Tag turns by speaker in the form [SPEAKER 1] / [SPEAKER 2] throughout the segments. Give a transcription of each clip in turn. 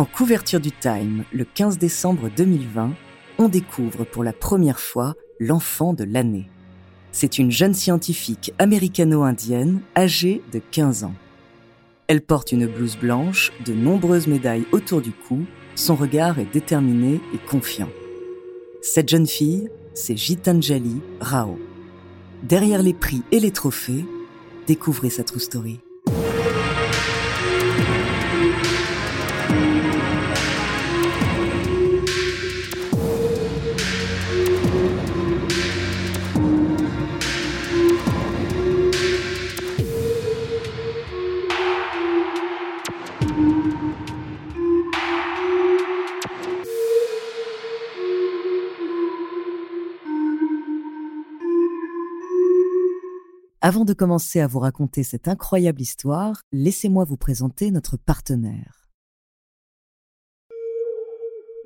[SPEAKER 1] En couverture du Time, le 15 décembre 2020, on découvre pour la première fois l'enfant de l'année. C'est une jeune scientifique américano-indienne âgée de 15 ans. Elle porte une blouse blanche, de nombreuses médailles autour du cou, son regard est déterminé et confiant. Cette jeune fille, c'est Gitanjali Rao. Derrière les prix et les trophées, découvrez sa true story. Avant de commencer à vous raconter cette incroyable histoire, laissez-moi vous présenter notre partenaire.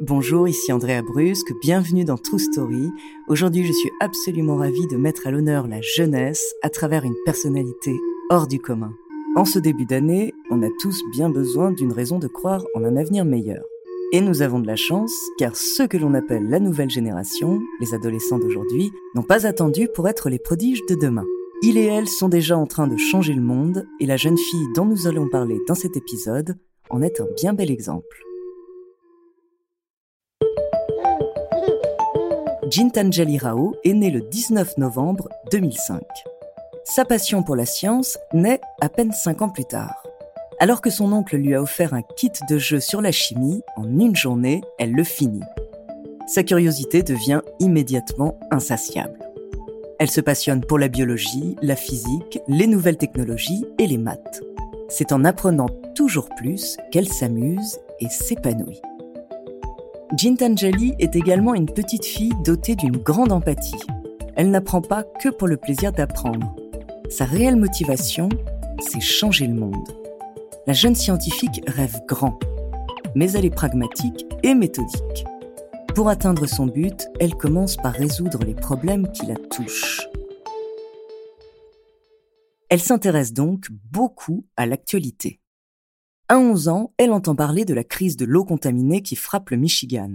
[SPEAKER 1] Bonjour, ici Andrea Brusque, bienvenue dans True Story. Aujourd'hui, je suis absolument ravie de mettre à l'honneur la jeunesse à travers une personnalité hors du commun. En ce début d'année, on a tous bien besoin d'une raison de croire en un avenir meilleur. Et nous avons de la chance, car ceux que l'on appelle la nouvelle génération, les adolescents d'aujourd'hui, n'ont pas attendu pour être les prodiges de demain. Il et elle sont déjà en train de changer le monde et la jeune fille dont nous allons parler dans cet épisode en est un bien bel exemple. Jintanjali Rao est née le 19 novembre 2005. Sa passion pour la science naît à peine 5 ans plus tard. Alors que son oncle lui a offert un kit de jeu sur la chimie, en une journée, elle le finit. Sa curiosité devient immédiatement insatiable. Elle se passionne pour la biologie, la physique, les nouvelles technologies et les maths. C'est en apprenant toujours plus qu'elle s'amuse et s'épanouit. Jintanjali est également une petite fille dotée d'une grande empathie. Elle n'apprend pas que pour le plaisir d'apprendre. Sa réelle motivation, c'est changer le monde. La jeune scientifique rêve grand, mais elle est pragmatique et méthodique. Pour atteindre son but, elle commence par résoudre les problèmes qui la touchent. Elle s'intéresse donc beaucoup à l'actualité. À 11 ans, elle entend parler de la crise de l'eau contaminée qui frappe le Michigan.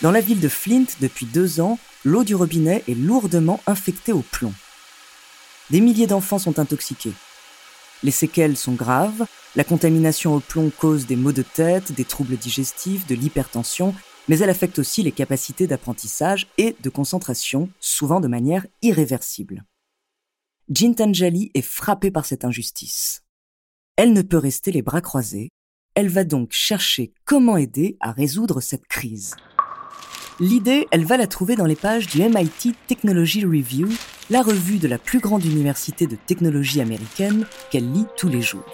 [SPEAKER 1] Dans la ville de Flint, depuis deux ans, l'eau du robinet est lourdement infectée au plomb. Des milliers d'enfants sont intoxiqués. Les séquelles sont graves, la contamination au plomb cause des maux de tête, des troubles digestifs, de l'hypertension mais elle affecte aussi les capacités d'apprentissage et de concentration, souvent de manière irréversible. Jintanjali est frappée par cette injustice. Elle ne peut rester les bras croisés, elle va donc chercher comment aider à résoudre cette crise. L'idée, elle va la trouver dans les pages du MIT Technology Review, la revue de la plus grande université de technologie américaine qu'elle lit tous les jours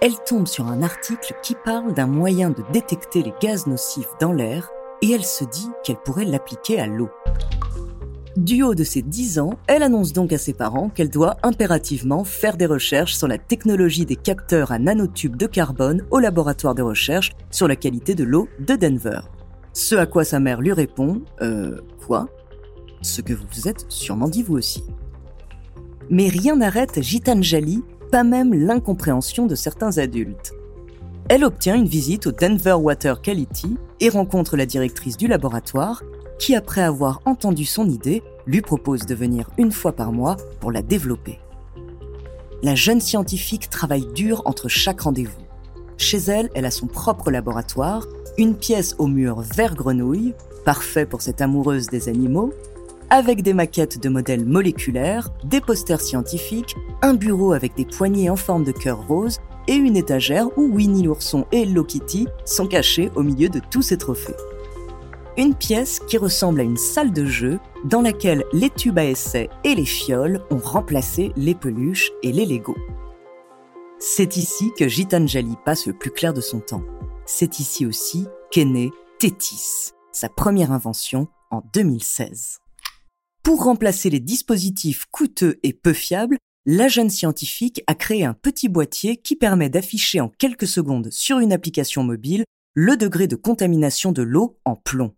[SPEAKER 1] elle tombe sur un article qui parle d'un moyen de détecter les gaz nocifs dans l'air et elle se dit qu'elle pourrait l'appliquer à l'eau. Du haut de ses 10 ans, elle annonce donc à ses parents qu'elle doit impérativement faire des recherches sur la technologie des capteurs à nanotubes de carbone au laboratoire de recherche sur la qualité de l'eau de Denver. Ce à quoi sa mère lui répond Euh, quoi? Ce que vous vous êtes sûrement dit vous aussi. Mais rien n'arrête Gitanjali pas même l'incompréhension de certains adultes. Elle obtient une visite au Denver Water Quality et rencontre la directrice du laboratoire qui, après avoir entendu son idée, lui propose de venir une fois par mois pour la développer. La jeune scientifique travaille dur entre chaque rendez-vous. Chez elle, elle a son propre laboratoire, une pièce au mur vert grenouille, parfait pour cette amoureuse des animaux, avec des maquettes de modèles moléculaires, des posters scientifiques, un bureau avec des poignées en forme de cœur rose et une étagère où Winnie l'ourson et Hello Kitty sont cachés au milieu de tous ces trophées. Une pièce qui ressemble à une salle de jeu dans laquelle les tubes à essai et les fioles ont remplacé les peluches et les Legos. C'est ici que Gitanjali passe le plus clair de son temps. C'est ici aussi qu'est né Tétis, sa première invention en 2016. Pour remplacer les dispositifs coûteux et peu fiables, la jeune scientifique a créé un petit boîtier qui permet d'afficher en quelques secondes sur une application mobile le degré de contamination de l'eau en plomb.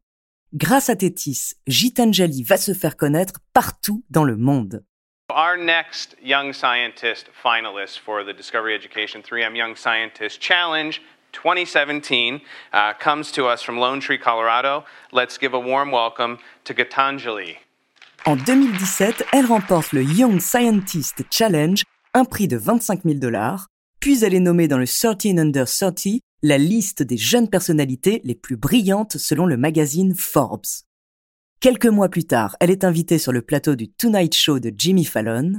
[SPEAKER 1] Grâce à Tétis, Gitanjali va se faire connaître partout dans le monde.
[SPEAKER 2] Our next Young Scientist finalist for the Discovery Education 3M Young Scientist Challenge 2017 uh, comes to us from Lone Tree, Colorado. Let's give a warm welcome to Gitanjali.
[SPEAKER 1] En 2017, elle remporte le Young Scientist Challenge, un prix de 25 000 dollars, puis elle est nommée dans le 13 Under 30, la liste des jeunes personnalités les plus brillantes selon le magazine Forbes. Quelques mois plus tard, elle est invitée sur le plateau du Tonight Show de Jimmy Fallon.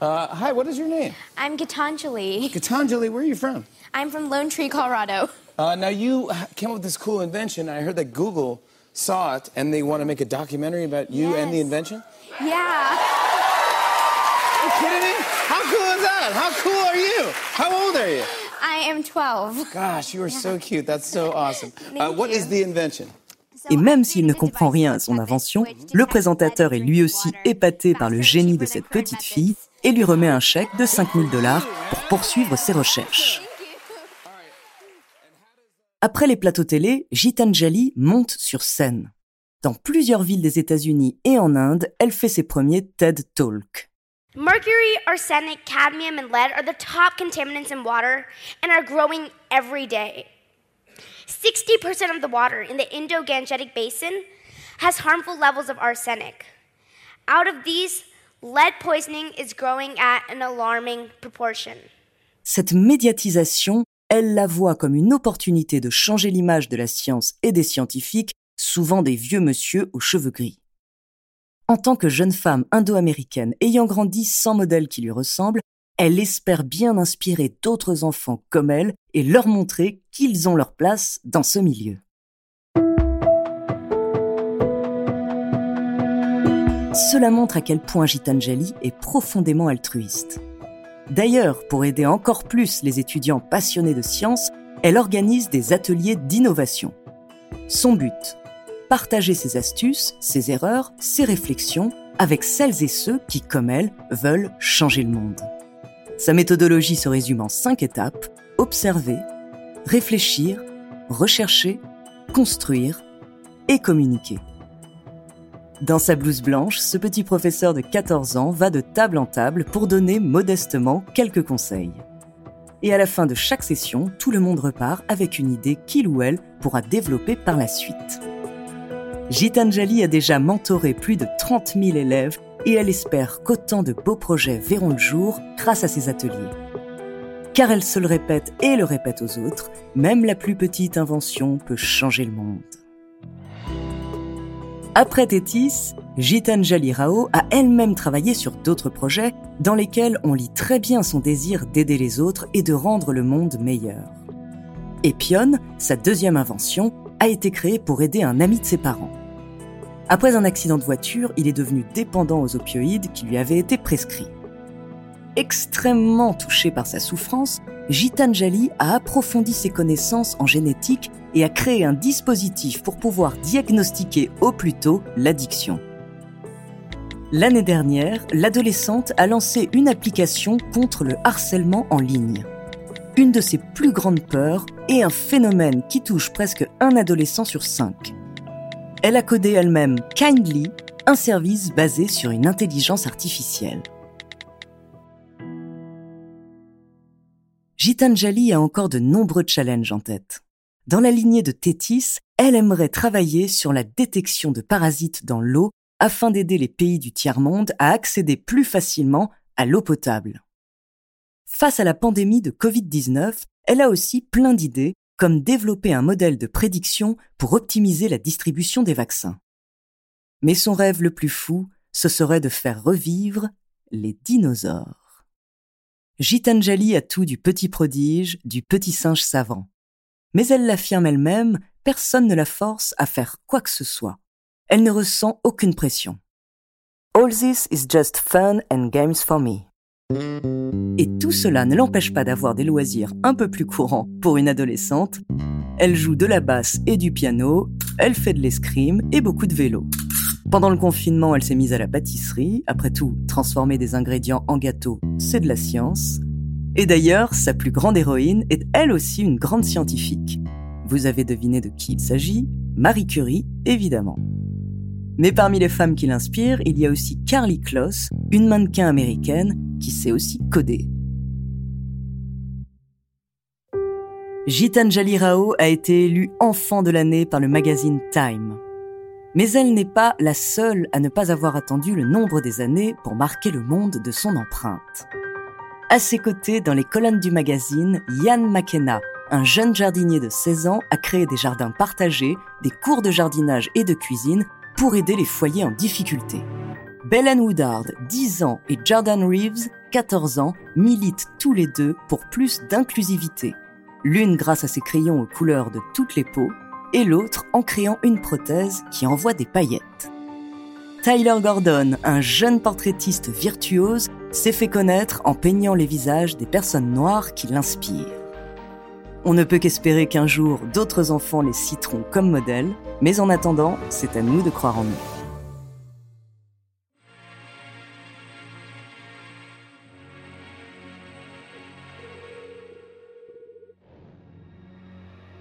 [SPEAKER 3] Come on over here. Hey, how you doing? Just gonna take these off before I fall into something. Uh, hi, what is your name?
[SPEAKER 4] I'm Gitanjali.
[SPEAKER 3] Gitanjali, where are you from?
[SPEAKER 4] I'm from Lone Tree, Colorado.
[SPEAKER 3] Uh, now, you came up with this cool invention. I heard that Google saw it and they want to make a documentary about you and the invention.
[SPEAKER 4] Yeah.
[SPEAKER 3] Are you kidding me? How cool is that? How cool are you? How old are you?
[SPEAKER 4] I am 12.
[SPEAKER 3] Gosh, you are so cute. That's so awesome. Uh,
[SPEAKER 4] Thank
[SPEAKER 3] what is
[SPEAKER 4] you.
[SPEAKER 3] the invention?
[SPEAKER 1] Et même s'il ne comprend rien à son invention, le présentateur est lui aussi épaté par le génie de cette petite fille et lui remet un chèque de 5000 dollars pour poursuivre ses recherches. Après les plateaux télé, Gitanjali monte sur scène. Dans plusieurs villes des États-Unis et en Inde, elle fait ses premiers TED Talks.
[SPEAKER 5] Mercury, arsenic, cadmium, and lead are the top contaminants in water and are growing every day. 60% of the water in the Indo Gangetic Basin has harmful levels of arsenic. Out of these, lead poisoning is growing at an alarming proportion.
[SPEAKER 1] Cette médiatisation, elle la voit comme une opportunité de changer l'image de la science et des scientifiques, souvent des vieux monsieur aux cheveux gris. En tant que jeune femme indo-américaine ayant grandi sans modèle qui lui ressemble, elle espère bien inspirer d'autres enfants comme elle et leur montrer qu'ils ont leur place dans ce milieu. Cela montre à quel point Gitanjali est profondément altruiste. D'ailleurs, pour aider encore plus les étudiants passionnés de science, elle organise des ateliers d'innovation. Son but Partager ses astuces, ses erreurs, ses réflexions avec celles et ceux qui, comme elle, veulent changer le monde. Sa méthodologie se résume en cinq étapes observer, réfléchir, rechercher, construire et communiquer. Dans sa blouse blanche, ce petit professeur de 14 ans va de table en table pour donner modestement quelques conseils. Et à la fin de chaque session, tout le monde repart avec une idée qu'il ou elle pourra développer par la suite. Gitanjali a déjà mentoré plus de 30 000 élèves et elle espère qu'autant de beaux projets verront le jour grâce à ces ateliers. Car elle se le répète et le répète aux autres, même la plus petite invention peut changer le monde. Après Tétis, Gitanjali Rao a elle-même travaillé sur d'autres projets dans lesquels on lit très bien son désir d'aider les autres et de rendre le monde meilleur. Epion, sa deuxième invention, a été créé pour aider un ami de ses parents. Après un accident de voiture, il est devenu dépendant aux opioïdes qui lui avaient été prescrits. Extrêmement touché par sa souffrance, Gitanjali a approfondi ses connaissances en génétique et a créé un dispositif pour pouvoir diagnostiquer au plus tôt l'addiction. L'année dernière, l'adolescente a lancé une application contre le harcèlement en ligne. Une de ses plus grandes peurs et un phénomène qui touche presque un adolescent sur cinq. Elle a codé elle-même Kindly, un service basé sur une intelligence artificielle. Gitanjali a encore de nombreux challenges en tête. Dans la lignée de Tétis, elle aimerait travailler sur la détection de parasites dans l'eau afin d'aider les pays du tiers-monde à accéder plus facilement à l'eau potable. Face à la pandémie de Covid-19, elle a aussi plein d'idées, comme développer un modèle de prédiction pour optimiser la distribution des vaccins. Mais son rêve le plus fou, ce serait de faire revivre les dinosaures. Gitanjali a tout du petit prodige, du petit singe savant. Mais elle l'affirme elle-même, personne ne la force à faire quoi que ce soit. Elle ne ressent aucune pression. All this is just fun and games for me. Et tout cela ne l'empêche pas d'avoir des loisirs un peu plus courants pour une adolescente. Elle joue de la basse et du piano, elle fait de l'escrime et beaucoup de vélo. Pendant le confinement, elle s'est mise à la pâtisserie. Après tout, transformer des ingrédients en gâteau, c'est de la science. Et d'ailleurs, sa plus grande héroïne est elle aussi une grande scientifique. Vous avez deviné de qui il s'agit Marie Curie, évidemment. Mais parmi les femmes qui l'inspirent, il y a aussi Carly Kloss, une mannequin américaine qui sait aussi coder. Gitanjali Rao a été élue enfant de l'année par le magazine Time. Mais elle n'est pas la seule à ne pas avoir attendu le nombre des années pour marquer le monde de son empreinte. À ses côtés, dans les colonnes du magazine, Yann McKenna, un jeune jardinier de 16 ans, a créé des jardins partagés, des cours de jardinage et de cuisine pour aider les foyers en difficulté. Belen Woodard, 10 ans, et Jordan Reeves, 14 ans, militent tous les deux pour plus d'inclusivité. L'une grâce à ses crayons aux couleurs de toutes les peaux, et l'autre en créant une prothèse qui envoie des paillettes. Tyler Gordon, un jeune portraitiste virtuose, s'est fait connaître en peignant les visages des personnes noires qui l'inspirent. On ne peut qu'espérer qu'un jour d'autres enfants les citeront comme modèles, mais en attendant, c'est à nous de croire en eux.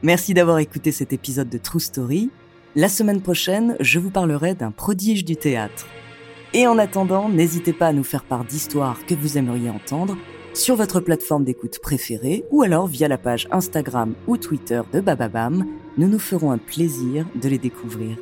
[SPEAKER 1] Merci d'avoir écouté cet épisode de True Story. La semaine prochaine, je vous parlerai d'un prodige du théâtre. Et en attendant, n'hésitez pas à nous faire part d'histoires que vous aimeriez entendre sur votre plateforme d'écoute préférée ou alors via la page Instagram ou Twitter de Bababam. Nous nous ferons un plaisir de les découvrir